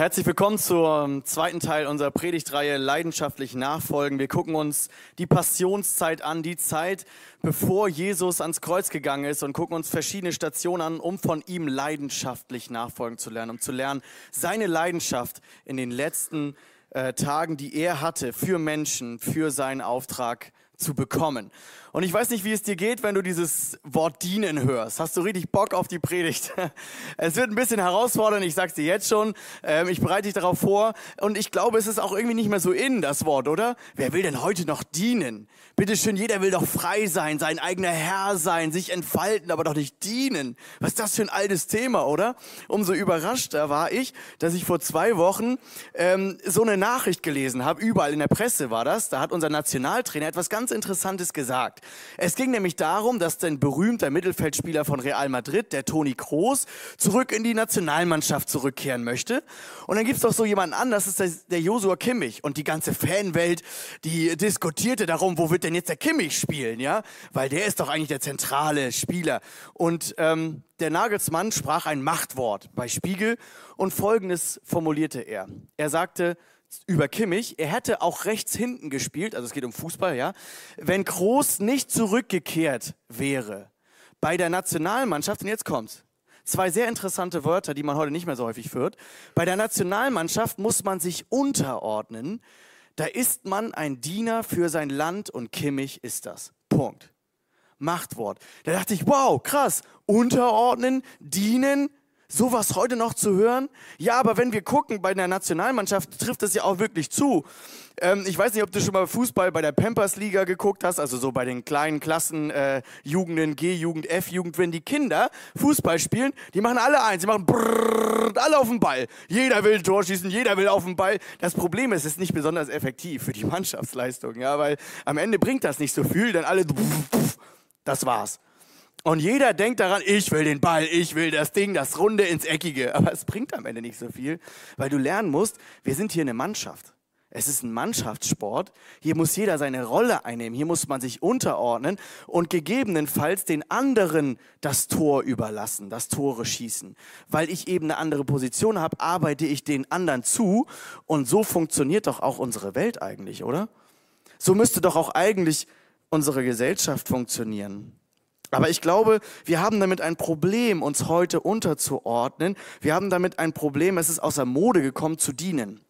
Herzlich willkommen zum zweiten Teil unserer Predigtreihe Leidenschaftlich Nachfolgen. Wir gucken uns die Passionszeit an, die Zeit, bevor Jesus ans Kreuz gegangen ist und gucken uns verschiedene Stationen an, um von ihm leidenschaftlich nachfolgen zu lernen, um zu lernen, seine Leidenschaft in den letzten äh, Tagen, die er hatte für Menschen, für seinen Auftrag zu bekommen. Und ich weiß nicht, wie es dir geht, wenn du dieses Wort dienen hörst. Hast du richtig Bock auf die Predigt? Es wird ein bisschen herausfordernd, ich sag's dir jetzt schon. Ähm, ich bereite dich darauf vor. Und ich glaube, es ist auch irgendwie nicht mehr so in, das Wort, oder? Wer will denn heute noch dienen? Bitte schön, jeder will doch frei sein, sein eigener Herr sein, sich entfalten, aber doch nicht dienen. Was ist das für ein altes Thema, oder? Umso überraschter war ich, dass ich vor zwei Wochen ähm, so eine Nachricht gelesen habe. Überall in der Presse war das. Da hat unser Nationaltrainer etwas ganz Interessantes gesagt. Es ging nämlich darum, dass ein berühmter Mittelfeldspieler von Real Madrid, der Toni Kroos, zurück in die Nationalmannschaft zurückkehren möchte. Und dann gibt's doch so jemanden an, das ist der, der Josua Kimmich. Und die ganze Fanwelt, die diskutierte darum, wo wird denn jetzt der Kimmich spielen, ja? Weil der ist doch eigentlich der zentrale Spieler. Und ähm, der Nagelsmann sprach ein Machtwort bei Spiegel und Folgendes formulierte er. Er sagte, über Kimmich. Er hätte auch rechts hinten gespielt, also es geht um Fußball, ja. Wenn Groß nicht zurückgekehrt wäre bei der Nationalmannschaft, und jetzt kommt's. Zwei sehr interessante Wörter, die man heute nicht mehr so häufig führt. Bei der Nationalmannschaft muss man sich unterordnen. Da ist man ein Diener für sein Land und Kimmich ist das. Punkt. Machtwort. Da dachte ich, wow, krass. Unterordnen, dienen, sowas heute noch zu hören? Ja, aber wenn wir gucken, bei der Nationalmannschaft trifft es ja auch wirklich zu. Ähm, ich weiß nicht, ob du schon mal Fußball bei der Pampers-Liga geguckt hast, also so bei den kleinen Klassen, äh, Jugenden, G-Jugend, F-Jugend. Wenn die Kinder Fußball spielen, die machen alle eins, sie machen brrrr, alle auf den Ball. Jeder will Tor schießen, jeder will auf den Ball. Das Problem ist, es ist nicht besonders effektiv für die Mannschaftsleistung, ja, weil am Ende bringt das nicht so viel, denn alle, das war's. Und jeder denkt daran, ich will den Ball, ich will das Ding, das Runde ins Eckige. Aber es bringt am Ende nicht so viel, weil du lernen musst, wir sind hier eine Mannschaft. Es ist ein Mannschaftssport. Hier muss jeder seine Rolle einnehmen. Hier muss man sich unterordnen und gegebenenfalls den anderen das Tor überlassen, das Tore schießen. Weil ich eben eine andere Position habe, arbeite ich den anderen zu. Und so funktioniert doch auch unsere Welt eigentlich, oder? So müsste doch auch eigentlich unsere Gesellschaft funktionieren. Aber ich glaube, wir haben damit ein Problem, uns heute unterzuordnen. Wir haben damit ein Problem, es ist außer Mode gekommen, zu dienen.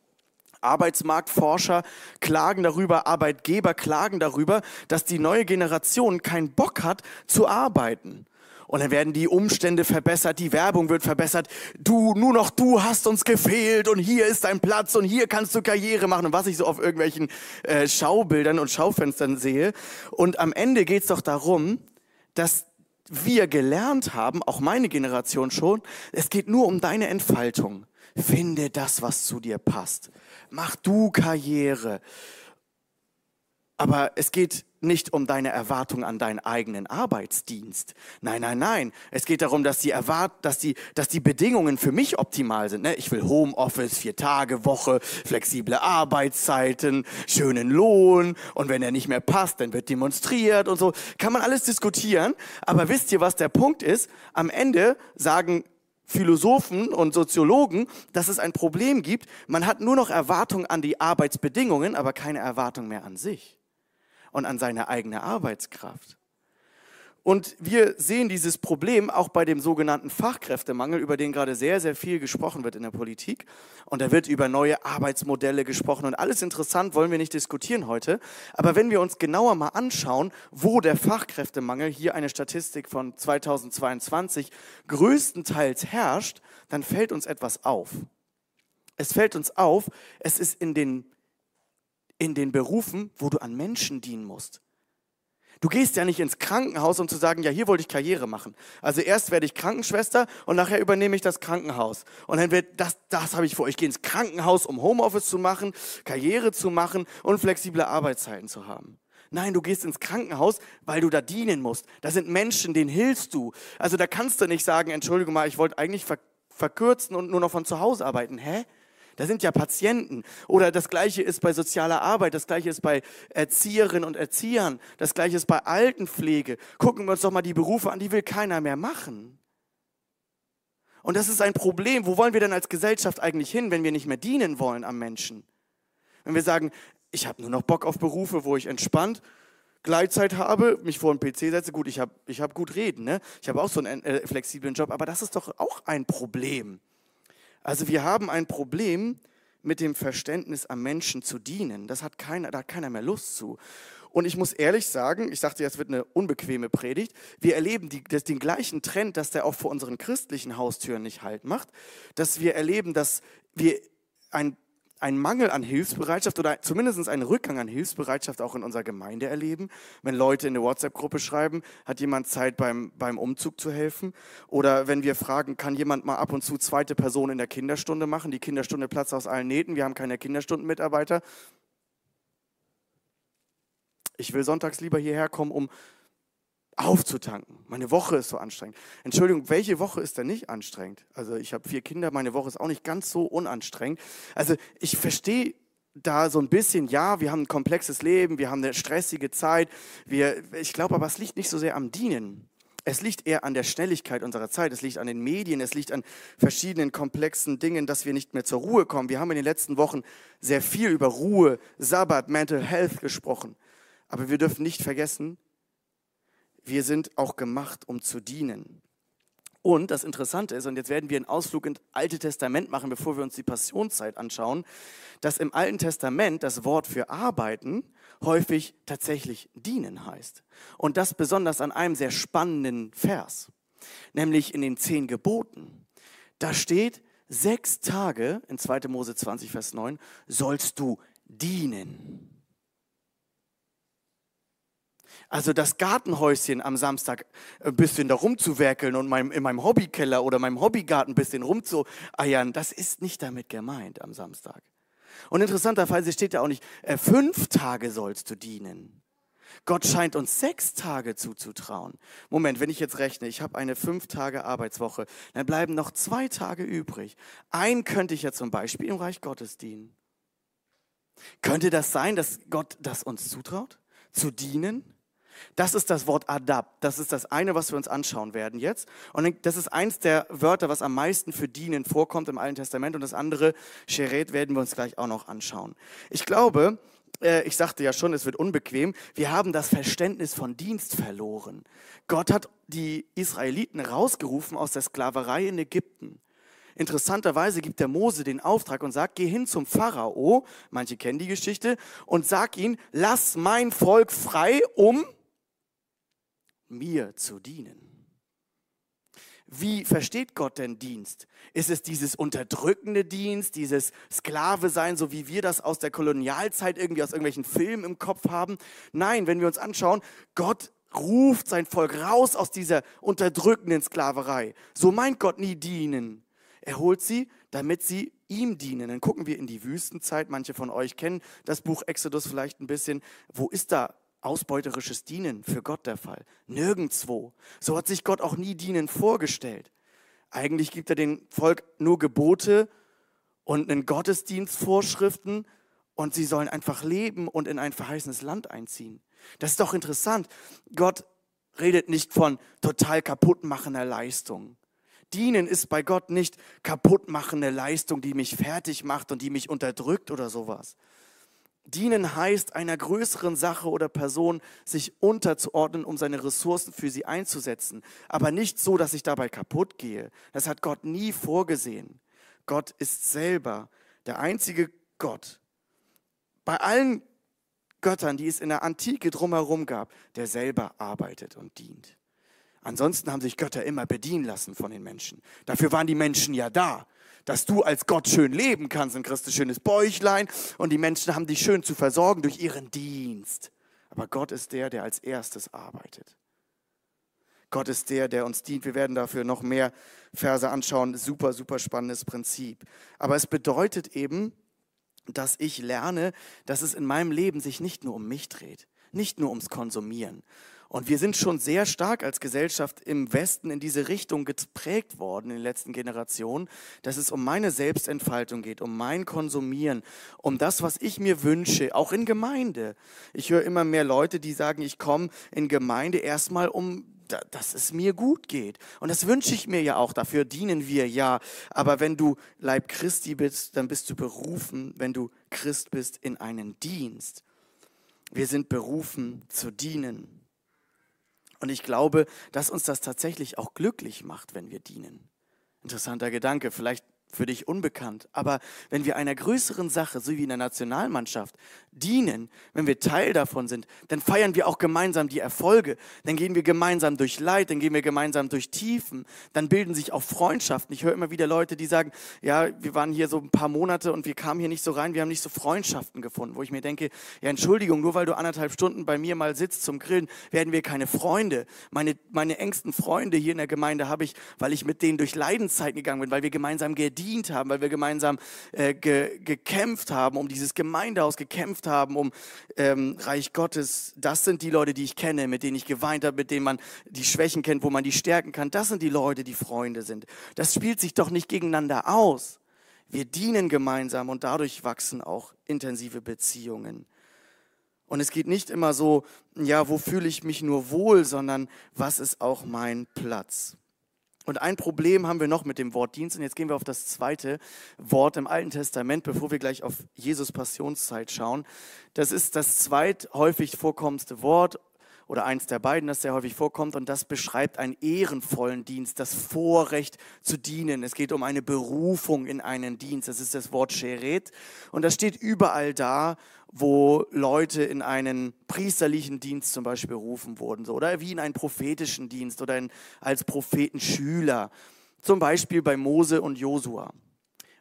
Arbeitsmarktforscher klagen darüber, Arbeitgeber klagen darüber, dass die neue Generation keinen Bock hat zu arbeiten. Und dann werden die Umstände verbessert, die Werbung wird verbessert. Du, nur noch du hast uns gefehlt und hier ist dein Platz und hier kannst du Karriere machen. Und was ich so auf irgendwelchen äh, Schaubildern und Schaufenstern sehe. Und am Ende geht's doch darum, dass wir gelernt haben, auch meine Generation schon, es geht nur um deine Entfaltung. Finde das, was zu dir passt. Mach du Karriere. Aber es geht nicht um deine Erwartung an deinen eigenen Arbeitsdienst. Nein, nein, nein. Es geht darum, dass die, Erwart dass die, dass die Bedingungen für mich optimal sind. Ne? Ich will Homeoffice, vier Tage Woche, flexible Arbeitszeiten, schönen Lohn und wenn er nicht mehr passt, dann wird demonstriert und so. Kann man alles diskutieren. Aber wisst ihr, was der Punkt ist? Am Ende sagen Philosophen und Soziologen, dass es ein Problem gibt. Man hat nur noch Erwartungen an die Arbeitsbedingungen, aber keine Erwartung mehr an sich und an seine eigene Arbeitskraft. Und wir sehen dieses Problem auch bei dem sogenannten Fachkräftemangel, über den gerade sehr, sehr viel gesprochen wird in der Politik. Und da wird über neue Arbeitsmodelle gesprochen und alles interessant, wollen wir nicht diskutieren heute. Aber wenn wir uns genauer mal anschauen, wo der Fachkräftemangel, hier eine Statistik von 2022, größtenteils herrscht, dann fällt uns etwas auf. Es fällt uns auf, es ist in den in den Berufen, wo du an Menschen dienen musst. Du gehst ja nicht ins Krankenhaus, um zu sagen, ja, hier wollte ich Karriere machen. Also erst werde ich Krankenschwester und nachher übernehme ich das Krankenhaus. Und dann wird das, das habe ich vor. Ich gehe ins Krankenhaus, um Homeoffice zu machen, Karriere zu machen und flexible Arbeitszeiten zu haben. Nein, du gehst ins Krankenhaus, weil du da dienen musst. Da sind Menschen, denen hilfst du. Also da kannst du nicht sagen, Entschuldigung mal, ich wollte eigentlich verkürzen und nur noch von zu Hause arbeiten. Hä? Da sind ja Patienten. Oder das Gleiche ist bei sozialer Arbeit, das Gleiche ist bei Erzieherinnen und Erziehern, das Gleiche ist bei Altenpflege. Gucken wir uns doch mal die Berufe an, die will keiner mehr machen. Und das ist ein Problem. Wo wollen wir denn als Gesellschaft eigentlich hin, wenn wir nicht mehr dienen wollen am Menschen? Wenn wir sagen, ich habe nur noch Bock auf Berufe, wo ich entspannt Gleitzeit habe, mich vor den PC setze, gut, ich habe ich hab gut reden, ne? ich habe auch so einen äh, flexiblen Job, aber das ist doch auch ein Problem. Also wir haben ein Problem mit dem Verständnis am Menschen zu dienen. Das hat keiner, da hat keiner mehr Lust zu. Und ich muss ehrlich sagen, ich dachte, jetzt wird eine unbequeme Predigt. Wir erleben die, das, den gleichen Trend, dass der auch vor unseren christlichen Haustüren nicht halt macht. Dass wir erleben, dass wir ein einen Mangel an Hilfsbereitschaft oder zumindest einen Rückgang an Hilfsbereitschaft auch in unserer Gemeinde erleben. Wenn Leute in eine WhatsApp-Gruppe schreiben, hat jemand Zeit beim, beim Umzug zu helfen? Oder wenn wir fragen, kann jemand mal ab und zu zweite Person in der Kinderstunde machen? Die Kinderstunde platzt aus allen Nähten, wir haben keine Kinderstundenmitarbeiter. Ich will sonntags lieber hierher kommen, um aufzutanken. Meine Woche ist so anstrengend. Entschuldigung, welche Woche ist denn nicht anstrengend? Also ich habe vier Kinder, meine Woche ist auch nicht ganz so unanstrengend. Also ich verstehe da so ein bisschen, ja, wir haben ein komplexes Leben, wir haben eine stressige Zeit. Wir, ich glaube aber, es liegt nicht so sehr am Dienen. Es liegt eher an der Schnelligkeit unserer Zeit, es liegt an den Medien, es liegt an verschiedenen komplexen Dingen, dass wir nicht mehr zur Ruhe kommen. Wir haben in den letzten Wochen sehr viel über Ruhe, Sabbat, Mental Health gesprochen. Aber wir dürfen nicht vergessen, wir sind auch gemacht, um zu dienen. Und das Interessante ist, und jetzt werden wir einen Ausflug ins Alte Testament machen, bevor wir uns die Passionszeit anschauen, dass im Alten Testament das Wort für arbeiten häufig tatsächlich dienen heißt. Und das besonders an einem sehr spannenden Vers, nämlich in den zehn Geboten. Da steht, sechs Tage, in 2. Mose 20, Vers 9, sollst du dienen. Also das Gartenhäuschen am Samstag ein bisschen da rumzuwerkeln und in meinem Hobbykeller oder meinem Hobbygarten ein bisschen rumzueiern, das ist nicht damit gemeint am Samstag. Und interessanterweise steht da auch nicht, äh, fünf Tage sollst du dienen. Gott scheint uns sechs Tage zuzutrauen. Moment, wenn ich jetzt rechne, ich habe eine fünf Tage Arbeitswoche, dann bleiben noch zwei Tage übrig. Einen könnte ich ja zum Beispiel im Reich Gottes dienen. Könnte das sein, dass Gott das uns zutraut? Zu dienen? Das ist das Wort Adab. Das ist das eine, was wir uns anschauen werden jetzt. Und das ist eins der Wörter, was am meisten für dienen vorkommt im Alten Testament. Und das andere, Sheret, werden wir uns gleich auch noch anschauen. Ich glaube, äh, ich sagte ja schon, es wird unbequem. Wir haben das Verständnis von Dienst verloren. Gott hat die Israeliten rausgerufen aus der Sklaverei in Ägypten. Interessanterweise gibt der Mose den Auftrag und sagt, geh hin zum Pharao, manche kennen die Geschichte, und sag ihn, lass mein Volk frei, um mir zu dienen. Wie versteht Gott denn Dienst? Ist es dieses unterdrückende Dienst, dieses Sklave sein, so wie wir das aus der Kolonialzeit irgendwie aus irgendwelchen Filmen im Kopf haben? Nein, wenn wir uns anschauen, Gott ruft sein Volk raus aus dieser unterdrückenden Sklaverei. So meint Gott nie dienen. Er holt sie, damit sie ihm dienen. Dann gucken wir in die Wüstenzeit. Manche von euch kennen das Buch Exodus vielleicht ein bisschen. Wo ist da ausbeuterisches Dienen für Gott der Fall. Nirgendwo. So hat sich Gott auch nie Dienen vorgestellt. Eigentlich gibt er dem Volk nur Gebote und einen Gottesdienstvorschriften und sie sollen einfach leben und in ein verheißenes Land einziehen. Das ist doch interessant. Gott redet nicht von total kaputtmachender Leistung. Dienen ist bei Gott nicht kaputtmachende Leistung, die mich fertig macht und die mich unterdrückt oder sowas, Dienen heißt, einer größeren Sache oder Person sich unterzuordnen, um seine Ressourcen für sie einzusetzen. Aber nicht so, dass ich dabei kaputt gehe. Das hat Gott nie vorgesehen. Gott ist selber der einzige Gott. Bei allen Göttern, die es in der Antike drumherum gab, der selber arbeitet und dient. Ansonsten haben sich Götter immer bedienen lassen von den Menschen. Dafür waren die Menschen ja da dass du als Gott schön leben kannst und kriegst ein schönes Bäuchlein und die Menschen haben dich schön zu versorgen durch ihren Dienst. Aber Gott ist der, der als erstes arbeitet. Gott ist der, der uns dient. Wir werden dafür noch mehr Verse anschauen. Super, super spannendes Prinzip. Aber es bedeutet eben, dass ich lerne, dass es in meinem Leben sich nicht nur um mich dreht, nicht nur ums Konsumieren, und wir sind schon sehr stark als Gesellschaft im Westen in diese Richtung geprägt worden in den letzten Generationen, dass es um meine Selbstentfaltung geht, um mein Konsumieren, um das, was ich mir wünsche, auch in Gemeinde. Ich höre immer mehr Leute, die sagen, ich komme in Gemeinde erstmal, um dass es mir gut geht. Und das wünsche ich mir ja auch, dafür dienen wir ja. Aber wenn du Leib Christi bist, dann bist du berufen, wenn du Christ bist, in einen Dienst. Wir sind berufen zu dienen. Und ich glaube, dass uns das tatsächlich auch glücklich macht, wenn wir dienen. Interessanter Gedanke. Vielleicht für dich unbekannt. Aber wenn wir einer größeren Sache, so wie in der Nationalmannschaft, dienen, wenn wir Teil davon sind, dann feiern wir auch gemeinsam die Erfolge. Dann gehen wir gemeinsam durch Leid, dann gehen wir gemeinsam durch Tiefen. Dann bilden sich auch Freundschaften. Ich höre immer wieder Leute, die sagen, ja, wir waren hier so ein paar Monate und wir kamen hier nicht so rein, wir haben nicht so Freundschaften gefunden, wo ich mir denke, ja, Entschuldigung, nur weil du anderthalb Stunden bei mir mal sitzt zum Grillen, werden wir keine Freunde. Meine, meine engsten Freunde hier in der Gemeinde habe ich, weil ich mit denen durch Leidenszeiten gegangen bin, weil wir gemeinsam gedient gedient haben, weil wir gemeinsam äh, ge, gekämpft haben, um dieses Gemeindehaus gekämpft haben, um ähm, Reich Gottes. Das sind die Leute, die ich kenne, mit denen ich geweint habe, mit denen man die Schwächen kennt, wo man die stärken kann. Das sind die Leute, die Freunde sind. Das spielt sich doch nicht gegeneinander aus. Wir dienen gemeinsam und dadurch wachsen auch intensive Beziehungen. Und es geht nicht immer so, ja, wo fühle ich mich nur wohl, sondern was ist auch mein Platz? Und ein Problem haben wir noch mit dem Wort Dienst. Und jetzt gehen wir auf das zweite Wort im Alten Testament, bevor wir gleich auf Jesus Passionszeit schauen. Das ist das zweithäufig vorkommendste Wort oder eins der beiden, das sehr häufig vorkommt. Und das beschreibt einen ehrenvollen Dienst, das Vorrecht zu dienen. Es geht um eine Berufung in einen Dienst. Das ist das Wort Sheret. Und das steht überall da, wo Leute in einen priesterlichen Dienst zum Beispiel berufen wurden, so, oder wie in einen prophetischen Dienst oder in, als Prophetenschüler, zum Beispiel bei Mose und Josua.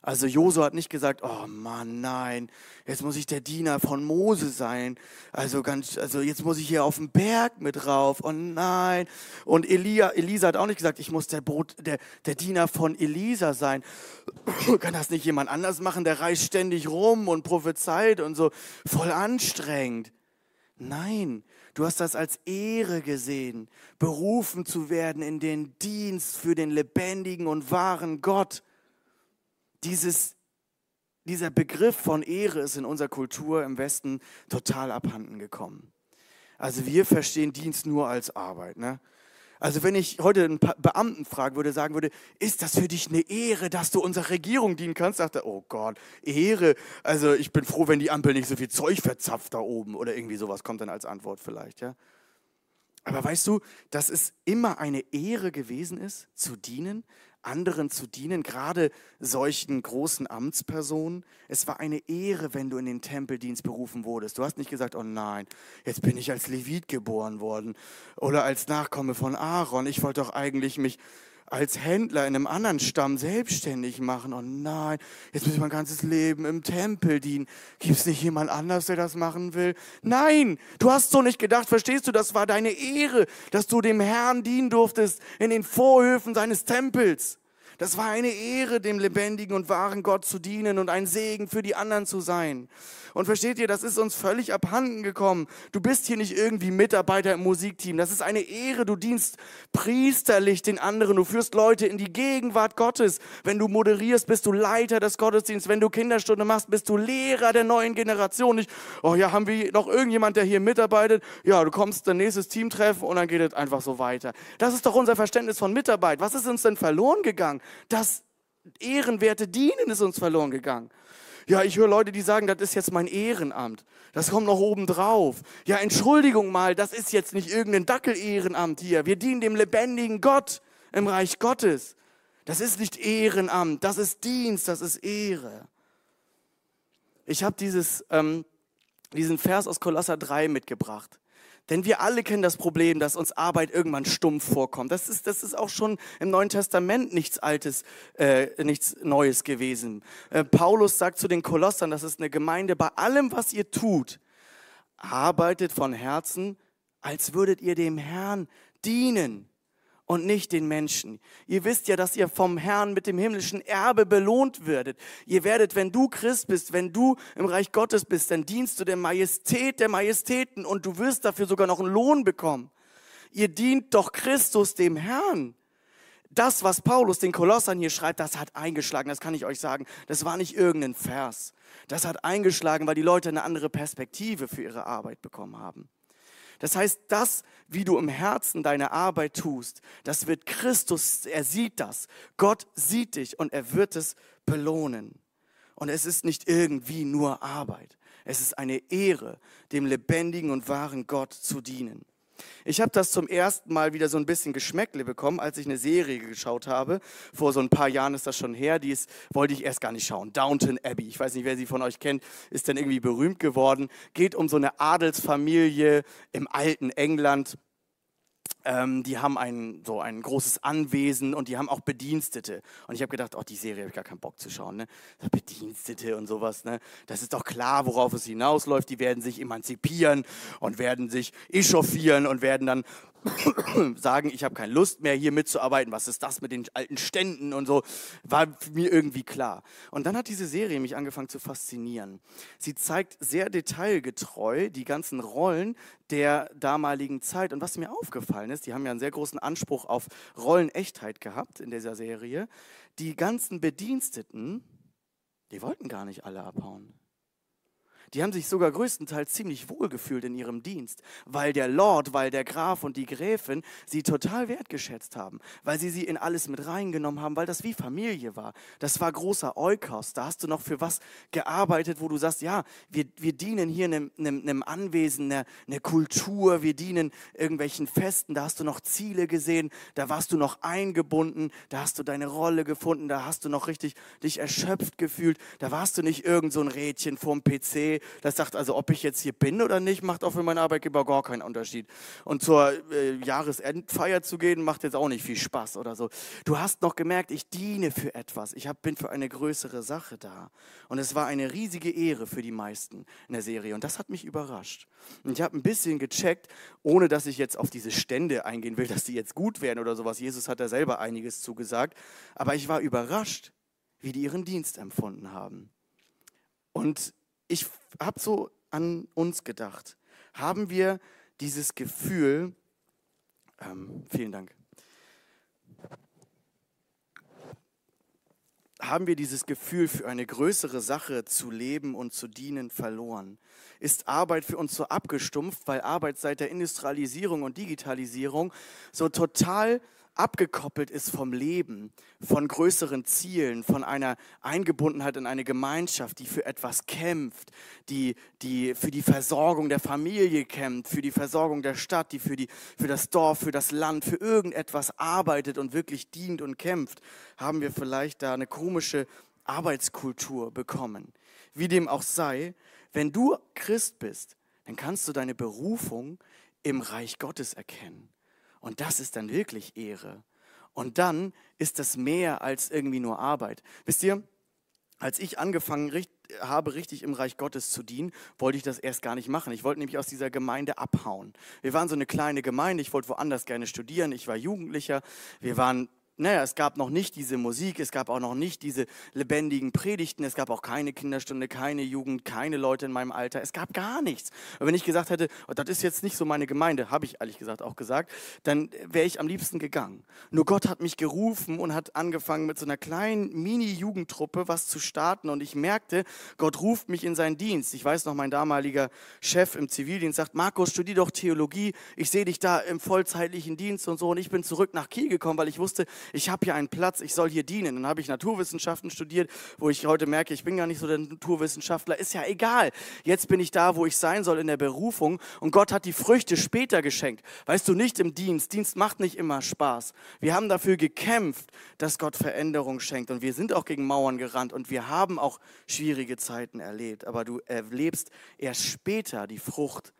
Also Josua hat nicht gesagt, oh Mann, nein, jetzt muss ich der Diener von Mose sein. Also ganz, also jetzt muss ich hier auf den Berg mit rauf. Oh nein. Und Elia, Elisa hat auch nicht gesagt, ich muss der, Brot, der, der Diener von Elisa sein. Kann das nicht jemand anders machen? Der reist ständig rum und prophezeit und so. Voll anstrengend. Nein, du hast das als Ehre gesehen, berufen zu werden in den Dienst für den lebendigen und wahren Gott dieses, dieser Begriff von Ehre ist in unserer Kultur im Westen total abhanden gekommen. Also wir verstehen Dienst nur als Arbeit. Ne? Also wenn ich heute einen Beamten fragen würde, sagen würde, ist das für dich eine Ehre, dass du unserer Regierung dienen kannst? Sagt er, oh Gott, Ehre. Also ich bin froh, wenn die Ampel nicht so viel Zeug verzapft da oben oder irgendwie sowas kommt dann als Antwort vielleicht. Ja? Aber weißt du, dass es immer eine Ehre gewesen ist, zu dienen, anderen zu dienen, gerade solchen großen Amtspersonen. Es war eine Ehre, wenn du in den Tempeldienst berufen wurdest. Du hast nicht gesagt, oh nein, jetzt bin ich als Levit geboren worden oder als Nachkomme von Aaron. Ich wollte doch eigentlich mich als Händler in einem anderen Stamm selbstständig machen. Oh nein, jetzt muss ich mein ganzes Leben im Tempel dienen. Gibt es nicht jemand anders, der das machen will? Nein, du hast so nicht gedacht. Verstehst du, das war deine Ehre, dass du dem Herrn dienen durftest in den Vorhöfen seines Tempels. Das war eine Ehre, dem lebendigen und wahren Gott zu dienen und ein Segen für die anderen zu sein. Und versteht ihr, das ist uns völlig abhanden gekommen. Du bist hier nicht irgendwie Mitarbeiter im Musikteam. Das ist eine Ehre. Du dienst priesterlich den anderen. Du führst Leute in die Gegenwart Gottes. Wenn du moderierst, bist du Leiter des Gottesdienstes. Wenn du Kinderstunde machst, bist du Lehrer der neuen Generation. Nicht, oh ja, haben wir noch irgendjemand, der hier mitarbeitet? Ja, du kommst dann nächstes Teamtreffen und dann geht es einfach so weiter. Das ist doch unser Verständnis von Mitarbeit. Was ist uns denn verloren gegangen? Das ehrenwerte Dienen ist uns verloren gegangen. Ja, ich höre Leute, die sagen, das ist jetzt mein Ehrenamt. Das kommt noch oben drauf. Ja, Entschuldigung mal, das ist jetzt nicht irgendein Dackel-Ehrenamt hier. Wir dienen dem lebendigen Gott im Reich Gottes. Das ist nicht Ehrenamt, das ist Dienst, das ist Ehre. Ich habe ähm, diesen Vers aus Kolosser 3 mitgebracht. Denn wir alle kennen das Problem, dass uns Arbeit irgendwann stumpf vorkommt. Das ist, das ist auch schon im Neuen Testament nichts Altes, äh, nichts Neues gewesen. Äh, Paulus sagt zu den Kolossern, das ist eine Gemeinde, bei allem, was ihr tut, arbeitet von Herzen, als würdet ihr dem Herrn dienen und nicht den Menschen. Ihr wisst ja, dass ihr vom Herrn mit dem himmlischen Erbe belohnt werdet. Ihr werdet, wenn du Christ bist, wenn du im Reich Gottes bist, dann dienst du der Majestät der Majestäten und du wirst dafür sogar noch einen Lohn bekommen. Ihr dient doch Christus dem Herrn. Das, was Paulus den Kolossern hier schreibt, das hat eingeschlagen, das kann ich euch sagen. Das war nicht irgendein Vers. Das hat eingeschlagen, weil die Leute eine andere Perspektive für ihre Arbeit bekommen haben. Das heißt, das, wie du im Herzen deine Arbeit tust, das wird Christus, er sieht das. Gott sieht dich und er wird es belohnen. Und es ist nicht irgendwie nur Arbeit. Es ist eine Ehre, dem lebendigen und wahren Gott zu dienen. Ich habe das zum ersten Mal wieder so ein bisschen Geschmäckle bekommen, als ich eine Serie geschaut habe. Vor so ein paar Jahren ist das schon her. Die ist, wollte ich erst gar nicht schauen. Downton Abbey. Ich weiß nicht, wer sie von euch kennt, ist dann irgendwie berühmt geworden. Geht um so eine Adelsfamilie im alten England. Ähm, die haben ein, so ein großes Anwesen und die haben auch Bedienstete. Und ich habe gedacht, oh, die Serie habe ich gar keinen Bock zu schauen. Ne? Bedienstete und sowas. Ne? Das ist doch klar, worauf es hinausläuft. Die werden sich emanzipieren und werden sich echauffieren und werden dann sagen, ich habe keine Lust mehr hier mitzuarbeiten, was ist das mit den alten Ständen und so, war mir irgendwie klar. Und dann hat diese Serie mich angefangen zu faszinieren. Sie zeigt sehr detailgetreu die ganzen Rollen der damaligen Zeit. Und was mir aufgefallen ist, die haben ja einen sehr großen Anspruch auf Rollenechtheit gehabt in dieser Serie, die ganzen Bediensteten, die wollten gar nicht alle abhauen. Die haben sich sogar größtenteils ziemlich wohl gefühlt in ihrem Dienst, weil der Lord, weil der Graf und die Gräfin sie total wertgeschätzt haben, weil sie sie in alles mit reingenommen haben, weil das wie Familie war. Das war großer Eukos. Da hast du noch für was gearbeitet, wo du sagst, ja, wir, wir dienen hier einem, einem, einem Anwesen, einer, einer Kultur, wir dienen irgendwelchen Festen. Da hast du noch Ziele gesehen, da warst du noch eingebunden, da hast du deine Rolle gefunden, da hast du noch richtig dich erschöpft gefühlt. Da warst du nicht irgend so ein Rädchen vorm PC, das sagt also, ob ich jetzt hier bin oder nicht, macht auch für meinen Arbeitgeber gar keinen Unterschied. Und zur äh, Jahresendfeier zu gehen, macht jetzt auch nicht viel Spaß oder so. Du hast noch gemerkt, ich diene für etwas. Ich hab, bin für eine größere Sache da. Und es war eine riesige Ehre für die meisten in der Serie. Und das hat mich überrascht. Und ich habe ein bisschen gecheckt, ohne dass ich jetzt auf diese Stände eingehen will, dass die jetzt gut werden oder sowas. Jesus hat da selber einiges zugesagt. Aber ich war überrascht, wie die ihren Dienst empfunden haben. Und ich habe so an uns gedacht. Haben wir dieses Gefühl, ähm, vielen Dank, haben wir dieses Gefühl, für eine größere Sache zu leben und zu dienen, verloren? Ist Arbeit für uns so abgestumpft, weil Arbeit seit der Industrialisierung und Digitalisierung so total abgekoppelt ist vom Leben, von größeren Zielen, von einer Eingebundenheit in eine Gemeinschaft, die für etwas kämpft, die, die für die Versorgung der Familie kämpft, für die Versorgung der Stadt, die für, die für das Dorf, für das Land, für irgendetwas arbeitet und wirklich dient und kämpft, haben wir vielleicht da eine komische Arbeitskultur bekommen. Wie dem auch sei, wenn du Christ bist, dann kannst du deine Berufung im Reich Gottes erkennen. Und das ist dann wirklich Ehre. Und dann ist das mehr als irgendwie nur Arbeit. Wisst ihr, als ich angefangen habe, richtig im Reich Gottes zu dienen, wollte ich das erst gar nicht machen. Ich wollte nämlich aus dieser Gemeinde abhauen. Wir waren so eine kleine Gemeinde, ich wollte woanders gerne studieren, ich war Jugendlicher, wir waren naja, es gab noch nicht diese Musik, es gab auch noch nicht diese lebendigen Predigten, es gab auch keine Kinderstunde, keine Jugend, keine Leute in meinem Alter, es gab gar nichts. Und wenn ich gesagt hätte, oh, das ist jetzt nicht so meine Gemeinde, habe ich ehrlich gesagt auch gesagt, dann wäre ich am liebsten gegangen. Nur Gott hat mich gerufen und hat angefangen mit so einer kleinen Mini-Jugendtruppe was zu starten und ich merkte, Gott ruft mich in seinen Dienst. Ich weiß noch, mein damaliger Chef im Zivildienst sagt, Markus, studier doch Theologie, ich sehe dich da im vollzeitlichen Dienst und so und ich bin zurück nach Kiel gekommen, weil ich wusste, ich habe hier einen Platz, ich soll hier dienen. Dann habe ich Naturwissenschaften studiert, wo ich heute merke, ich bin gar nicht so der Naturwissenschaftler. Ist ja egal. Jetzt bin ich da, wo ich sein soll in der Berufung und Gott hat die Früchte später geschenkt. Weißt du, nicht im Dienst. Dienst macht nicht immer Spaß. Wir haben dafür gekämpft, dass Gott Veränderung schenkt und wir sind auch gegen Mauern gerannt und wir haben auch schwierige Zeiten erlebt. Aber du erlebst erst später die Frucht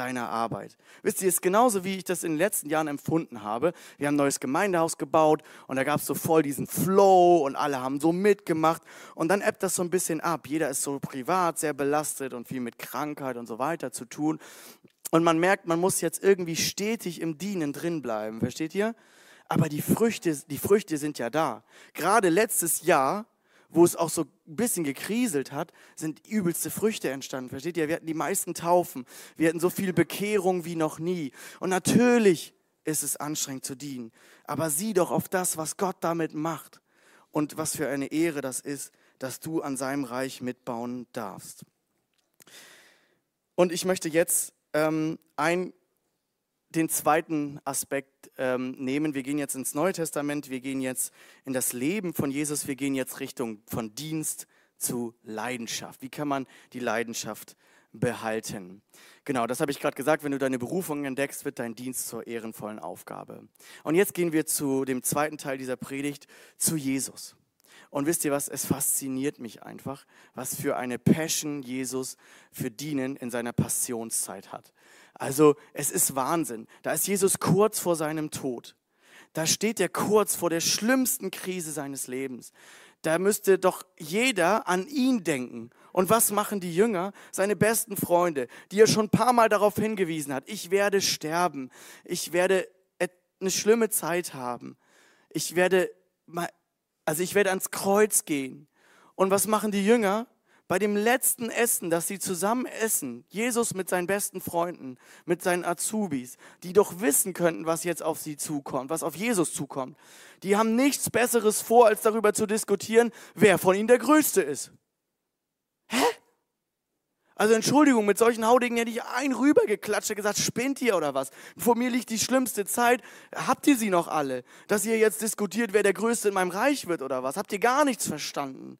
deiner Arbeit. Wisst ihr, es ist genauso, wie ich das in den letzten Jahren empfunden habe. Wir haben ein neues Gemeindehaus gebaut und da gab es so voll diesen Flow und alle haben so mitgemacht und dann ebbt das so ein bisschen ab. Jeder ist so privat sehr belastet und viel mit Krankheit und so weiter zu tun. Und man merkt, man muss jetzt irgendwie stetig im Dienen drin bleiben. Versteht ihr? Aber die Früchte, die Früchte sind ja da. Gerade letztes Jahr wo es auch so ein bisschen gekriselt hat, sind übelste Früchte entstanden. Versteht ihr? Wir hatten die meisten Taufen. Wir hatten so viel Bekehrung wie noch nie. Und natürlich ist es anstrengend zu dienen. Aber sieh doch auf das, was Gott damit macht. Und was für eine Ehre das ist, dass du an seinem Reich mitbauen darfst. Und ich möchte jetzt ähm, ein den zweiten Aspekt ähm, nehmen. Wir gehen jetzt ins Neue Testament, wir gehen jetzt in das Leben von Jesus, wir gehen jetzt Richtung von Dienst zu Leidenschaft. Wie kann man die Leidenschaft behalten? Genau, das habe ich gerade gesagt. Wenn du deine Berufung entdeckst, wird dein Dienst zur ehrenvollen Aufgabe. Und jetzt gehen wir zu dem zweiten Teil dieser Predigt, zu Jesus. Und wisst ihr was, es fasziniert mich einfach, was für eine Passion Jesus für Dienen in seiner Passionszeit hat. Also es ist Wahnsinn. Da ist Jesus kurz vor seinem Tod. Da steht er kurz vor der schlimmsten Krise seines Lebens. Da müsste doch jeder an ihn denken. Und was machen die Jünger? Seine besten Freunde, die er schon ein paar Mal darauf hingewiesen hat. Ich werde sterben. Ich werde eine schlimme Zeit haben. Ich werde, also ich werde ans Kreuz gehen. Und was machen die Jünger? Bei dem letzten Essen, das sie zusammen essen, Jesus mit seinen besten Freunden, mit seinen Azubis, die doch wissen könnten, was jetzt auf sie zukommt, was auf Jesus zukommt, die haben nichts Besseres vor, als darüber zu diskutieren, wer von ihnen der Größte ist. Hä? Also Entschuldigung, mit solchen Haudingen hätte ich einen rübergeklatscht und gesagt, spinnt ihr oder was? Vor mir liegt die schlimmste Zeit. Habt ihr sie noch alle? Dass ihr jetzt diskutiert, wer der Größte in meinem Reich wird oder was? Habt ihr gar nichts verstanden?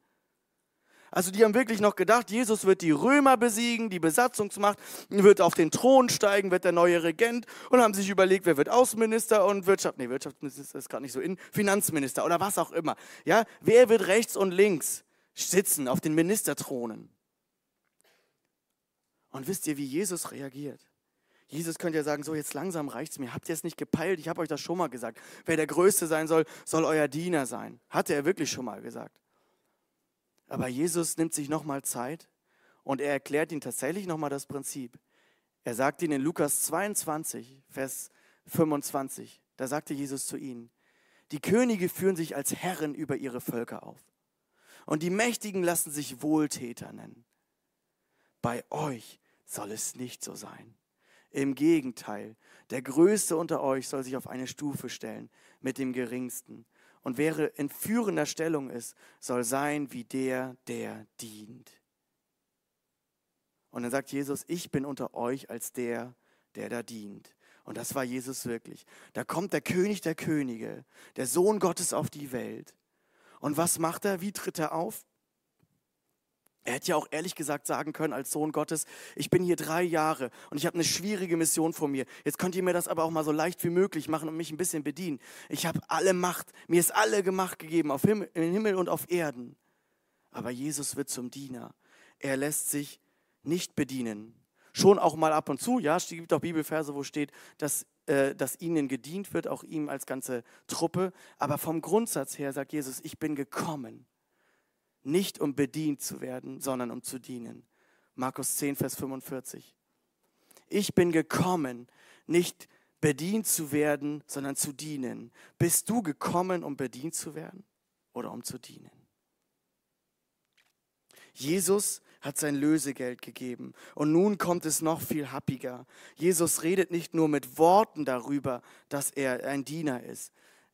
Also die haben wirklich noch gedacht, Jesus wird die Römer besiegen, die Besatzungsmacht, wird auf den Thron steigen, wird der neue Regent und haben sich überlegt, wer wird Außenminister und Wirtschaft, nee, Wirtschaftsminister ist gerade nicht so in, Finanzminister oder was auch immer. Ja, wer wird rechts und links sitzen auf den Ministerthronen? Und wisst ihr, wie Jesus reagiert? Jesus könnte ja sagen, so jetzt langsam reicht's mir. Habt ihr es nicht gepeilt? Ich habe euch das schon mal gesagt. Wer der Größte sein soll, soll euer Diener sein. Hatte er wirklich schon mal gesagt. Aber Jesus nimmt sich nochmal Zeit und er erklärt ihnen tatsächlich nochmal das Prinzip. Er sagt ihnen in Lukas 22, Vers 25, da sagte Jesus zu ihnen, die Könige führen sich als Herren über ihre Völker auf und die Mächtigen lassen sich Wohltäter nennen. Bei euch soll es nicht so sein. Im Gegenteil, der Größte unter euch soll sich auf eine Stufe stellen mit dem Geringsten und wer in führender Stellung ist, soll sein wie der, der dient. Und dann sagt Jesus, ich bin unter euch als der, der da dient. Und das war Jesus wirklich. Da kommt der König der Könige, der Sohn Gottes auf die Welt. Und was macht er? Wie tritt er auf? Er hätte ja auch ehrlich gesagt sagen können als Sohn Gottes, ich bin hier drei Jahre und ich habe eine schwierige Mission vor mir. Jetzt könnt ihr mir das aber auch mal so leicht wie möglich machen und mich ein bisschen bedienen. Ich habe alle Macht, mir ist alle Gemacht gegeben, auf Himmel, im Himmel und auf Erden. Aber Jesus wird zum Diener. Er lässt sich nicht bedienen. Schon auch mal ab und zu, ja, es gibt auch Bibelverse, wo steht, dass, äh, dass ihnen gedient wird, auch ihm als ganze Truppe. Aber vom Grundsatz her sagt Jesus, ich bin gekommen, nicht um bedient zu werden, sondern um zu dienen. Markus 10, Vers 45. Ich bin gekommen, nicht bedient zu werden, sondern zu dienen. Bist du gekommen, um bedient zu werden oder um zu dienen? Jesus hat sein Lösegeld gegeben. Und nun kommt es noch viel happiger. Jesus redet nicht nur mit Worten darüber, dass er ein Diener ist,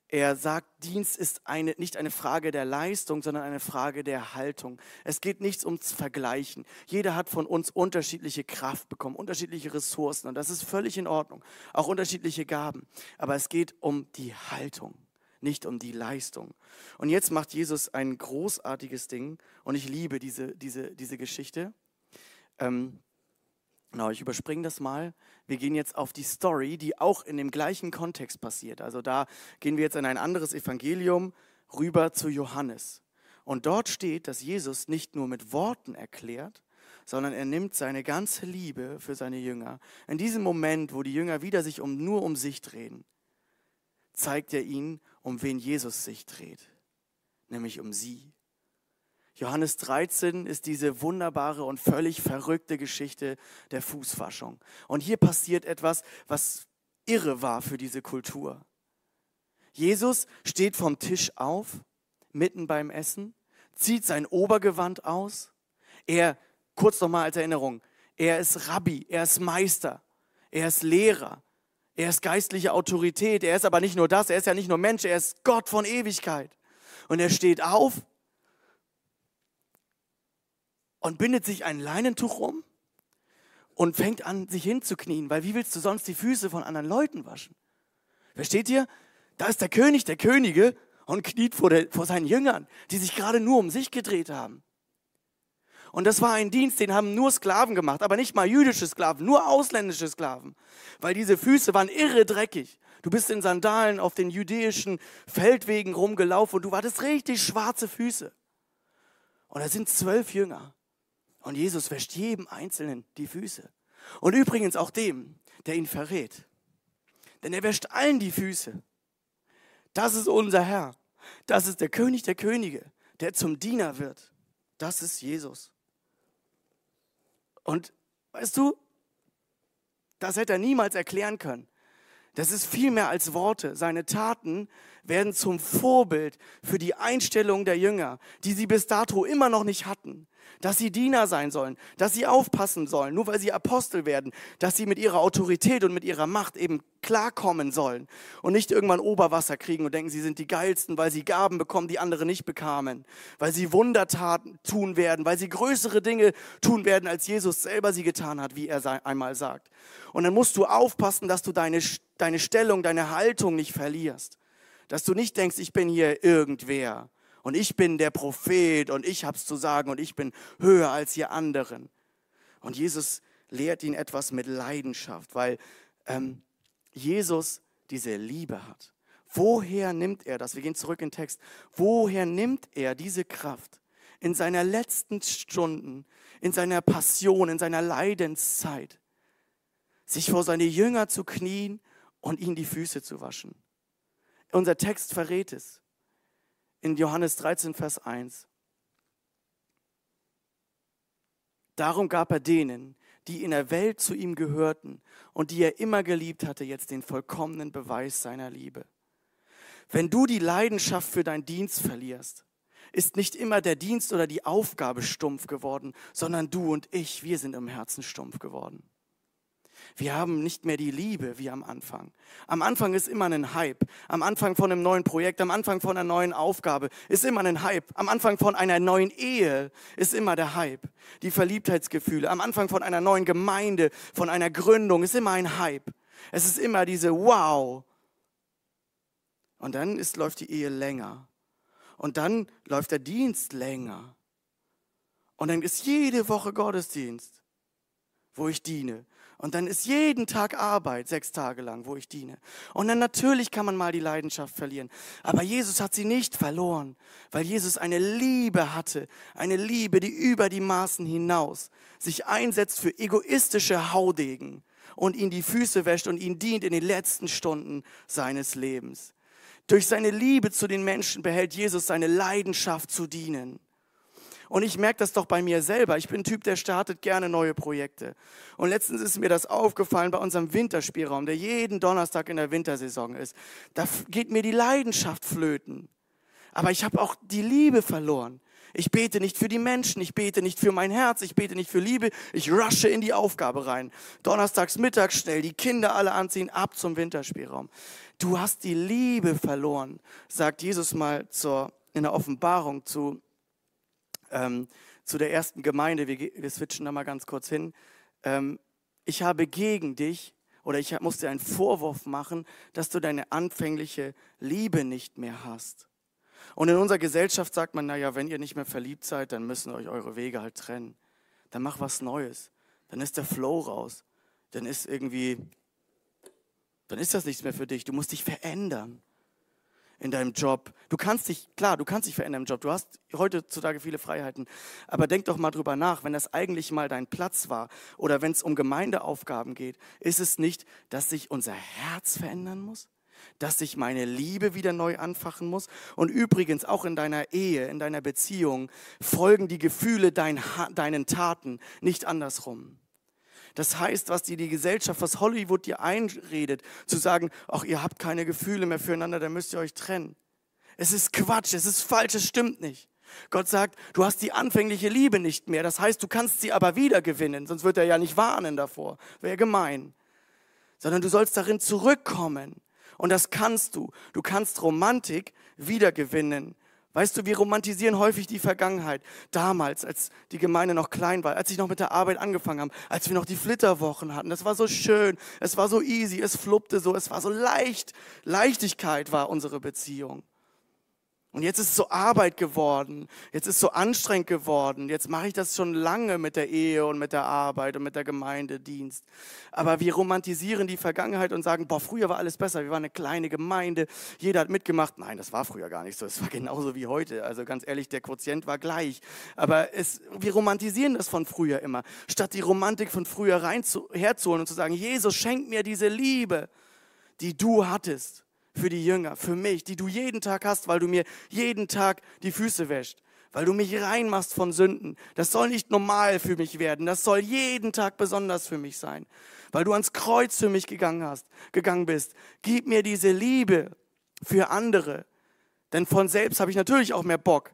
er sagt, Dienst ist eine, nicht eine Frage der Leistung, sondern eine Frage der Haltung. Es geht nichts ums Vergleichen. Jeder hat von uns unterschiedliche Kraft bekommen, unterschiedliche Ressourcen und das ist völlig in Ordnung. Auch unterschiedliche Gaben. Aber es geht um die Haltung, nicht um die Leistung. Und jetzt macht Jesus ein großartiges Ding und ich liebe diese, diese, diese Geschichte. Ähm, Genau, ich überspringe das mal. Wir gehen jetzt auf die Story, die auch in dem gleichen Kontext passiert. Also da gehen wir jetzt in ein anderes Evangelium rüber zu Johannes. Und dort steht, dass Jesus nicht nur mit Worten erklärt, sondern er nimmt seine ganze Liebe für seine Jünger. In diesem Moment, wo die Jünger wieder sich um, nur um sich drehen, zeigt er ihnen, um wen Jesus sich dreht, nämlich um sie. Johannes 13 ist diese wunderbare und völlig verrückte Geschichte der Fußwaschung. Und hier passiert etwas, was irre war für diese Kultur. Jesus steht vom Tisch auf, mitten beim Essen, zieht sein Obergewand aus. Er, kurz nochmal als Erinnerung, er ist Rabbi, er ist Meister, er ist Lehrer, er ist geistliche Autorität, er ist aber nicht nur das, er ist ja nicht nur Mensch, er ist Gott von Ewigkeit. Und er steht auf und bindet sich ein Leinentuch um und fängt an, sich hinzuknien, weil wie willst du sonst die Füße von anderen Leuten waschen? Versteht ihr? Da ist der König der Könige und kniet vor, der, vor seinen Jüngern, die sich gerade nur um sich gedreht haben. Und das war ein Dienst, den haben nur Sklaven gemacht, aber nicht mal jüdische Sklaven, nur ausländische Sklaven, weil diese Füße waren irre dreckig. Du bist in Sandalen auf den jüdischen Feldwegen rumgelaufen und du hattest richtig schwarze Füße. Und da sind zwölf Jünger. Und Jesus wäscht jedem Einzelnen die Füße. Und übrigens auch dem, der ihn verrät. Denn er wäscht allen die Füße. Das ist unser Herr. Das ist der König der Könige, der zum Diener wird. Das ist Jesus. Und weißt du, das hätte er niemals erklären können. Das ist viel mehr als Worte. Seine Taten werden zum Vorbild für die Einstellung der Jünger, die sie bis dato immer noch nicht hatten dass sie Diener sein sollen, dass sie aufpassen sollen, nur weil sie Apostel werden, dass sie mit ihrer Autorität und mit ihrer Macht eben klarkommen sollen und nicht irgendwann Oberwasser kriegen und denken, sie sind die geilsten, weil sie Gaben bekommen, die andere nicht bekamen, weil sie Wundertaten tun werden, weil sie größere Dinge tun werden, als Jesus selber sie getan hat, wie er einmal sagt. Und dann musst du aufpassen, dass du deine, deine Stellung, deine Haltung nicht verlierst. Dass du nicht denkst, ich bin hier irgendwer, und ich bin der Prophet und ich hab's zu sagen und ich bin höher als ihr anderen. Und Jesus lehrt ihn etwas mit Leidenschaft, weil ähm, Jesus diese Liebe hat. Woher nimmt er das? Wir gehen zurück in den Text. Woher nimmt er diese Kraft in seiner letzten Stunden, in seiner Passion, in seiner Leidenszeit, sich vor seine Jünger zu knien und ihnen die Füße zu waschen? Unser Text verrät es in Johannes 13, Vers 1. Darum gab er denen, die in der Welt zu ihm gehörten und die er immer geliebt hatte, jetzt den vollkommenen Beweis seiner Liebe. Wenn du die Leidenschaft für deinen Dienst verlierst, ist nicht immer der Dienst oder die Aufgabe stumpf geworden, sondern du und ich, wir sind im Herzen stumpf geworden. Wir haben nicht mehr die Liebe wie am Anfang. Am Anfang ist immer ein Hype. Am Anfang von einem neuen Projekt, am Anfang von einer neuen Aufgabe ist immer ein Hype. Am Anfang von einer neuen Ehe ist immer der Hype. Die Verliebtheitsgefühle. Am Anfang von einer neuen Gemeinde, von einer Gründung ist immer ein Hype. Es ist immer diese Wow. Und dann ist, läuft die Ehe länger. Und dann läuft der Dienst länger. Und dann ist jede Woche Gottesdienst, wo ich diene. Und dann ist jeden Tag Arbeit, sechs Tage lang, wo ich diene. Und dann natürlich kann man mal die Leidenschaft verlieren. Aber Jesus hat sie nicht verloren, weil Jesus eine Liebe hatte. Eine Liebe, die über die Maßen hinaus sich einsetzt für egoistische Haudegen und ihn die Füße wäscht und ihn dient in den letzten Stunden seines Lebens. Durch seine Liebe zu den Menschen behält Jesus seine Leidenschaft zu dienen. Und ich merke das doch bei mir selber. Ich bin ein Typ, der startet gerne neue Projekte. Und letztens ist mir das aufgefallen bei unserem Winterspielraum, der jeden Donnerstag in der Wintersaison ist. Da geht mir die Leidenschaft flöten. Aber ich habe auch die Liebe verloren. Ich bete nicht für die Menschen, ich bete nicht für mein Herz, ich bete nicht für Liebe, ich rushe in die Aufgabe rein. Donnerstags Mittag schnell, die Kinder alle anziehen, ab zum Winterspielraum. Du hast die Liebe verloren, sagt Jesus mal zur, in der Offenbarung zu ähm, zu der ersten Gemeinde, wir, wir switchen da mal ganz kurz hin. Ähm, ich habe gegen dich oder ich muss dir einen Vorwurf machen, dass du deine anfängliche Liebe nicht mehr hast. Und in unserer Gesellschaft sagt man, naja, wenn ihr nicht mehr verliebt seid, dann müssen euch eure Wege halt trennen. Dann mach was Neues. Dann ist der Flow raus. Dann ist irgendwie, dann ist das nichts mehr für dich. Du musst dich verändern in deinem Job. Du kannst dich, klar, du kannst dich verändern im Job. Du hast heutzutage viele Freiheiten. Aber denk doch mal drüber nach, wenn das eigentlich mal dein Platz war oder wenn es um Gemeindeaufgaben geht, ist es nicht, dass sich unser Herz verändern muss? Dass sich meine Liebe wieder neu anfachen muss? Und übrigens auch in deiner Ehe, in deiner Beziehung folgen die Gefühle dein, deinen Taten, nicht andersrum. Das heißt, was dir die Gesellschaft, was Hollywood dir einredet, zu sagen, ach, ihr habt keine Gefühle mehr füreinander, dann müsst ihr euch trennen. Es ist Quatsch, es ist falsch, es stimmt nicht. Gott sagt, du hast die anfängliche Liebe nicht mehr. Das heißt, du kannst sie aber wieder gewinnen, sonst wird er ja nicht warnen davor. Wäre gemein. Sondern du sollst darin zurückkommen. Und das kannst du. Du kannst Romantik wiedergewinnen, Weißt du, wir romantisieren häufig die Vergangenheit. Damals, als die Gemeinde noch klein war, als ich noch mit der Arbeit angefangen habe, als wir noch die Flitterwochen hatten. Das war so schön, es war so easy, es fluppte so, es war so leicht. Leichtigkeit war unsere Beziehung. Und jetzt ist es so Arbeit geworden, jetzt ist es so anstrengend geworden, jetzt mache ich das schon lange mit der Ehe und mit der Arbeit und mit der Gemeindedienst. Aber wir romantisieren die Vergangenheit und sagen, boah, früher war alles besser, wir waren eine kleine Gemeinde, jeder hat mitgemacht. Nein, das war früher gar nicht so, es war genauso wie heute. Also ganz ehrlich, der Quotient war gleich. Aber es, wir romantisieren das von früher immer, statt die Romantik von früher rein zu, herzuholen und zu sagen, Jesus, schenk mir diese Liebe, die du hattest für die Jünger, für mich, die du jeden Tag hast, weil du mir jeden Tag die Füße wäscht, weil du mich reinmachst von Sünden. Das soll nicht normal für mich werden, das soll jeden Tag besonders für mich sein, weil du ans Kreuz für mich gegangen hast, gegangen bist. Gib mir diese Liebe für andere, denn von selbst habe ich natürlich auch mehr Bock,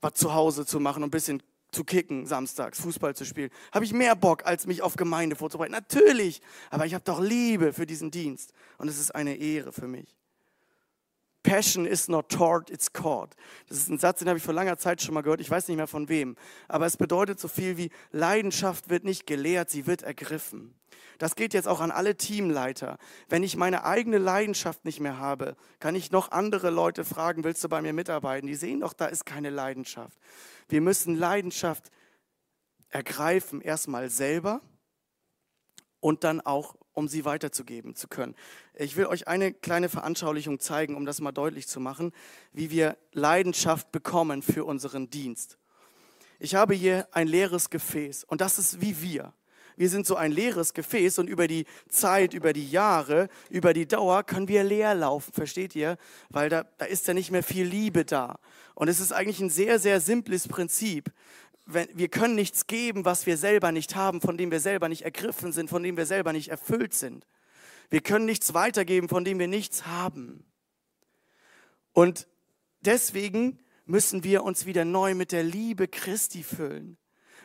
was zu Hause zu machen und ein bisschen zu kicken samstags, Fußball zu spielen. Habe ich mehr Bock, als mich auf Gemeinde vorzubereiten? Natürlich, aber ich habe doch Liebe für diesen Dienst und es ist eine Ehre für mich. Passion is not taught, it's caught. Das ist ein Satz, den habe ich vor langer Zeit schon mal gehört. Ich weiß nicht mehr von wem. Aber es bedeutet so viel wie Leidenschaft wird nicht gelehrt, sie wird ergriffen. Das geht jetzt auch an alle Teamleiter. Wenn ich meine eigene Leidenschaft nicht mehr habe, kann ich noch andere Leute fragen, willst du bei mir mitarbeiten? Die sehen doch, da ist keine Leidenschaft. Wir müssen Leidenschaft ergreifen, erstmal selber und dann auch um sie weiterzugeben zu können. Ich will euch eine kleine Veranschaulichung zeigen, um das mal deutlich zu machen, wie wir Leidenschaft bekommen für unseren Dienst. Ich habe hier ein leeres Gefäß und das ist wie wir. Wir sind so ein leeres Gefäß und über die Zeit, über die Jahre, über die Dauer können wir leer laufen, versteht ihr? Weil da, da ist ja nicht mehr viel Liebe da. Und es ist eigentlich ein sehr, sehr simples Prinzip wir können nichts geben, was wir selber nicht haben, von dem wir selber nicht ergriffen sind, von dem wir selber nicht erfüllt sind. Wir können nichts weitergeben, von dem wir nichts haben. Und deswegen müssen wir uns wieder neu mit der Liebe Christi füllen.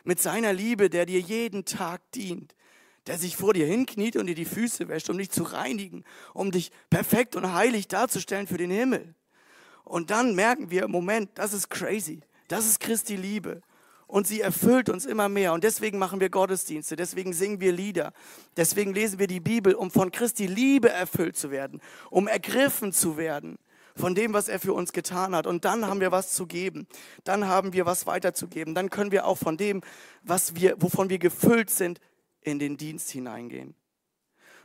Mit seiner Liebe, der dir jeden Tag dient, der sich vor dir hinkniet und dir die Füße wäscht, um dich zu reinigen, um dich perfekt und heilig darzustellen für den Himmel. Und dann merken wir, Moment, das ist crazy. Das ist Christi Liebe und sie erfüllt uns immer mehr. Und deswegen machen wir Gottesdienste, deswegen singen wir Lieder, deswegen lesen wir die Bibel, um von Christi Liebe erfüllt zu werden, um ergriffen zu werden von dem, was er für uns getan hat. Und dann haben wir was zu geben. Dann haben wir was weiterzugeben. Dann können wir auch von dem, was wir, wovon wir gefüllt sind, in den Dienst hineingehen.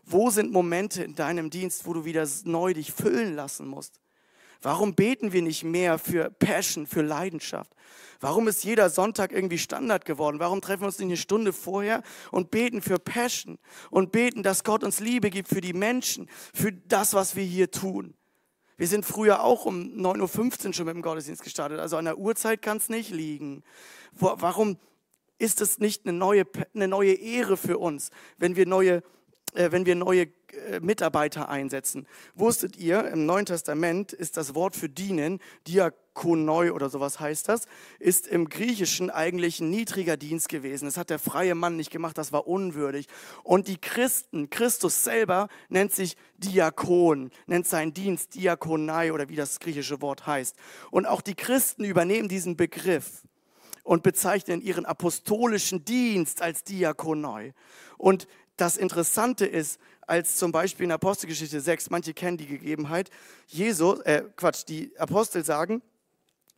Wo sind Momente in deinem Dienst, wo du wieder neu dich füllen lassen musst? Warum beten wir nicht mehr für Passion, für Leidenschaft? Warum ist jeder Sonntag irgendwie Standard geworden? Warum treffen wir uns nicht eine Stunde vorher und beten für Passion und beten, dass Gott uns Liebe gibt für die Menschen, für das, was wir hier tun? Wir sind früher auch um 9.15 Uhr schon mit dem Gottesdienst gestartet, also an der Uhrzeit kann es nicht liegen. Warum ist es nicht eine neue, eine neue Ehre für uns, wenn wir neue wenn wir neue äh, Mitarbeiter einsetzen. Wusstet ihr, im Neuen Testament ist das Wort für dienen, Diakonoi oder sowas heißt das, ist im Griechischen eigentlich ein niedriger Dienst gewesen. Das hat der freie Mann nicht gemacht, das war unwürdig. Und die Christen, Christus selber nennt sich Diakon, nennt seinen Dienst Diakonai oder wie das griechische Wort heißt. Und auch die Christen übernehmen diesen Begriff und bezeichnen ihren apostolischen Dienst als Diakonoi. Und das Interessante ist, als zum Beispiel in Apostelgeschichte 6, manche kennen die Gegebenheit, Jesus, äh, Quatsch, die Apostel sagen,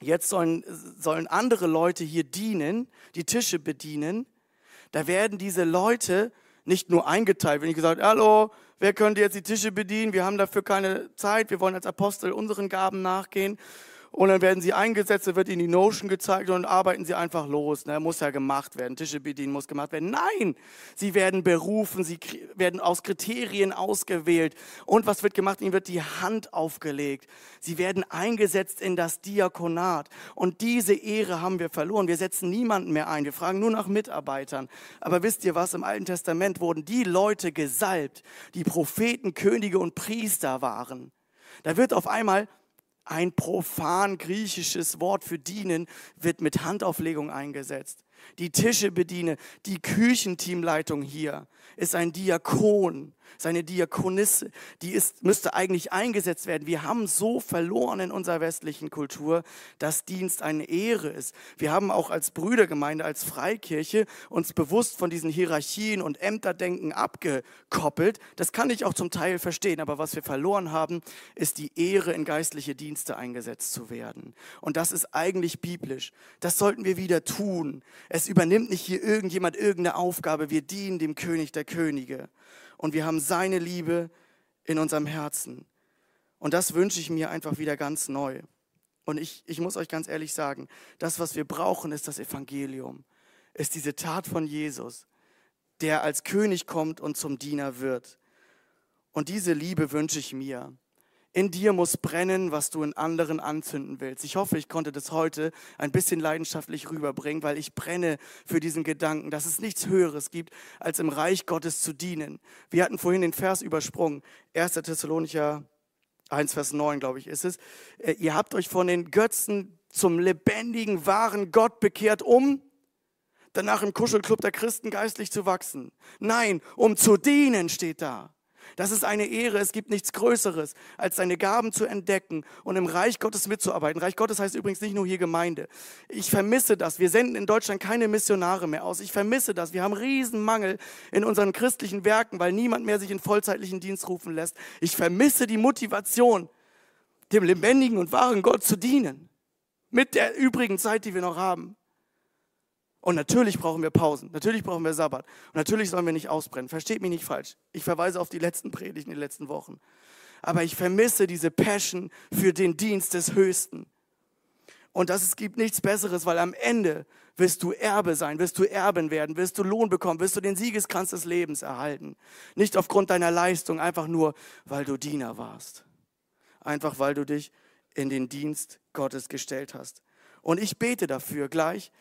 jetzt sollen, sollen andere Leute hier dienen, die Tische bedienen. Da werden diese Leute nicht nur eingeteilt, wenn ich gesagt, hallo, wer könnte jetzt die Tische bedienen? Wir haben dafür keine Zeit, wir wollen als Apostel unseren Gaben nachgehen, und dann werden sie eingesetzt, da wird ihnen die Notion gezeigt und dann arbeiten sie einfach los. Ne? Muss ja gemacht werden, Tische bedienen muss gemacht werden. Nein, sie werden berufen, sie werden aus Kriterien ausgewählt. Und was wird gemacht? Ihnen wird die Hand aufgelegt. Sie werden eingesetzt in das Diakonat. Und diese Ehre haben wir verloren. Wir setzen niemanden mehr ein. Wir fragen nur nach Mitarbeitern. Aber wisst ihr was? Im Alten Testament wurden die Leute gesalbt, die Propheten, Könige und Priester waren. Da wird auf einmal ein profan griechisches Wort für dienen wird mit Handauflegung eingesetzt. Die Tische bediene, die Küchenteamleitung hier ist ein Diakon. seine Diakonisse, die ist, müsste eigentlich eingesetzt werden. Wir haben so verloren in unserer westlichen Kultur, dass Dienst eine Ehre ist. Wir haben auch als Brüdergemeinde, als Freikirche uns bewusst von diesen Hierarchien und Ämterdenken abgekoppelt. Das kann ich auch zum Teil verstehen, aber was wir verloren haben, ist die Ehre, in geistliche Dienste eingesetzt zu werden. Und das ist eigentlich biblisch. Das sollten wir wieder tun. Es übernimmt nicht hier irgendjemand irgendeine Aufgabe. Wir dienen dem König der Könige und wir haben seine Liebe in unserem Herzen. Und das wünsche ich mir einfach wieder ganz neu. Und ich, ich muss euch ganz ehrlich sagen, das, was wir brauchen, ist das Evangelium, ist diese Tat von Jesus, der als König kommt und zum Diener wird. Und diese Liebe wünsche ich mir. In dir muss brennen, was du in anderen anzünden willst. Ich hoffe, ich konnte das heute ein bisschen leidenschaftlich rüberbringen, weil ich brenne für diesen Gedanken, dass es nichts Höheres gibt, als im Reich Gottes zu dienen. Wir hatten vorhin den Vers übersprungen, 1. Thessalonicher 1, Vers 9, glaube ich, ist es. Äh, ihr habt euch von den Götzen zum lebendigen, wahren Gott bekehrt, um danach im Kuschelclub der Christen geistlich zu wachsen. Nein, um zu dienen steht da. Das ist eine Ehre. Es gibt nichts Größeres, als seine Gaben zu entdecken und im Reich Gottes mitzuarbeiten. Reich Gottes heißt übrigens nicht nur hier Gemeinde. Ich vermisse das. Wir senden in Deutschland keine Missionare mehr aus. Ich vermisse das. Wir haben Riesenmangel in unseren christlichen Werken, weil niemand mehr sich in vollzeitlichen Dienst rufen lässt. Ich vermisse die Motivation, dem lebendigen und wahren Gott zu dienen. Mit der übrigen Zeit, die wir noch haben. Und natürlich brauchen wir Pausen, natürlich brauchen wir Sabbat. Und natürlich sollen wir nicht ausbrennen. Versteht mich nicht falsch. Ich verweise auf die letzten Predigten in den letzten Wochen. Aber ich vermisse diese Passion für den Dienst des Höchsten. Und das, es gibt nichts Besseres, weil am Ende wirst du Erbe sein, wirst du Erben werden, wirst du Lohn bekommen, wirst du den Siegeskranz des Lebens erhalten. Nicht aufgrund deiner Leistung, einfach nur, weil du Diener warst. Einfach weil du dich in den Dienst Gottes gestellt hast. Und ich bete dafür gleich,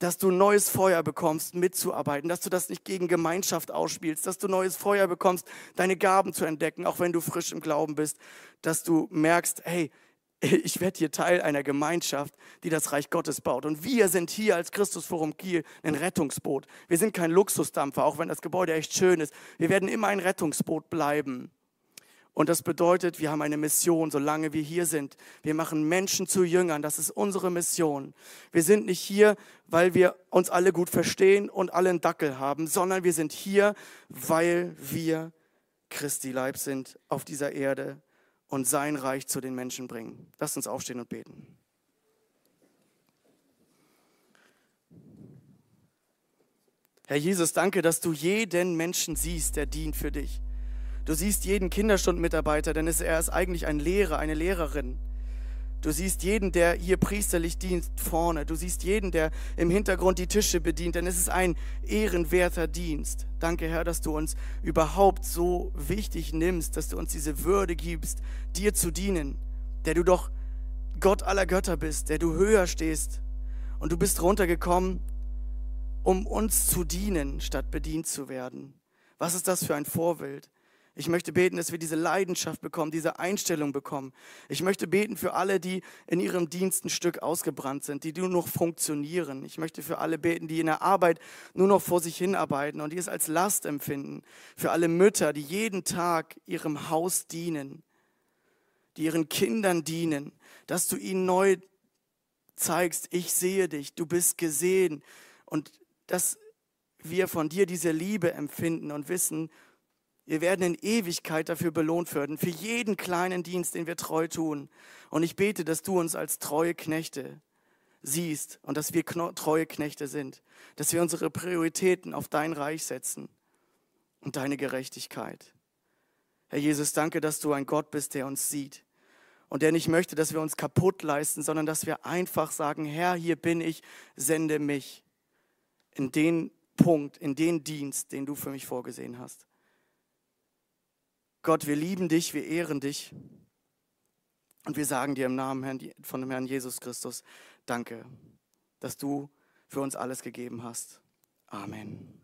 dass du neues Feuer bekommst, mitzuarbeiten, dass du das nicht gegen Gemeinschaft ausspielst, dass du neues Feuer bekommst, deine Gaben zu entdecken, auch wenn du frisch im Glauben bist, dass du merkst, hey, ich werde hier Teil einer Gemeinschaft, die das Reich Gottes baut. Und wir sind hier als Christusforum Kiel ein Rettungsboot. Wir sind kein Luxusdampfer, auch wenn das Gebäude echt schön ist. Wir werden immer ein Rettungsboot bleiben. Und das bedeutet, wir haben eine Mission, solange wir hier sind. Wir machen Menschen zu Jüngern. Das ist unsere Mission. Wir sind nicht hier, weil wir uns alle gut verstehen und alle einen Dackel haben, sondern wir sind hier, weil wir Christi Leib sind auf dieser Erde und sein Reich zu den Menschen bringen. Lasst uns aufstehen und beten. Herr Jesus, danke, dass du jeden Menschen siehst, der dient für dich. Du siehst jeden Kinderstundenmitarbeiter, denn er ist eigentlich ein Lehrer, eine Lehrerin. Du siehst jeden, der hier priesterlich dient, vorne. Du siehst jeden, der im Hintergrund die Tische bedient, denn es ist ein ehrenwerter Dienst. Danke, Herr, dass du uns überhaupt so wichtig nimmst, dass du uns diese Würde gibst, dir zu dienen, der du doch Gott aller Götter bist, der du höher stehst. Und du bist runtergekommen, um uns zu dienen, statt bedient zu werden. Was ist das für ein Vorbild? Ich möchte beten, dass wir diese Leidenschaft bekommen, diese Einstellung bekommen. Ich möchte beten für alle, die in ihrem Dienst ein Stück ausgebrannt sind, die nur noch funktionieren. Ich möchte für alle beten, die in der Arbeit nur noch vor sich hinarbeiten und die es als Last empfinden. Für alle Mütter, die jeden Tag ihrem Haus dienen, die ihren Kindern dienen, dass du ihnen neu zeigst, ich sehe dich, du bist gesehen und dass wir von dir diese Liebe empfinden und wissen, wir werden in Ewigkeit dafür belohnt werden, für jeden kleinen Dienst, den wir treu tun. Und ich bete, dass du uns als treue Knechte siehst und dass wir treue Knechte sind, dass wir unsere Prioritäten auf dein Reich setzen und deine Gerechtigkeit. Herr Jesus, danke, dass du ein Gott bist, der uns sieht und der nicht möchte, dass wir uns kaputt leisten, sondern dass wir einfach sagen, Herr, hier bin ich, sende mich in den Punkt, in den Dienst, den du für mich vorgesehen hast. Gott, wir lieben dich, wir ehren dich und wir sagen dir im Namen von dem Herrn Jesus Christus, danke, dass du für uns alles gegeben hast. Amen.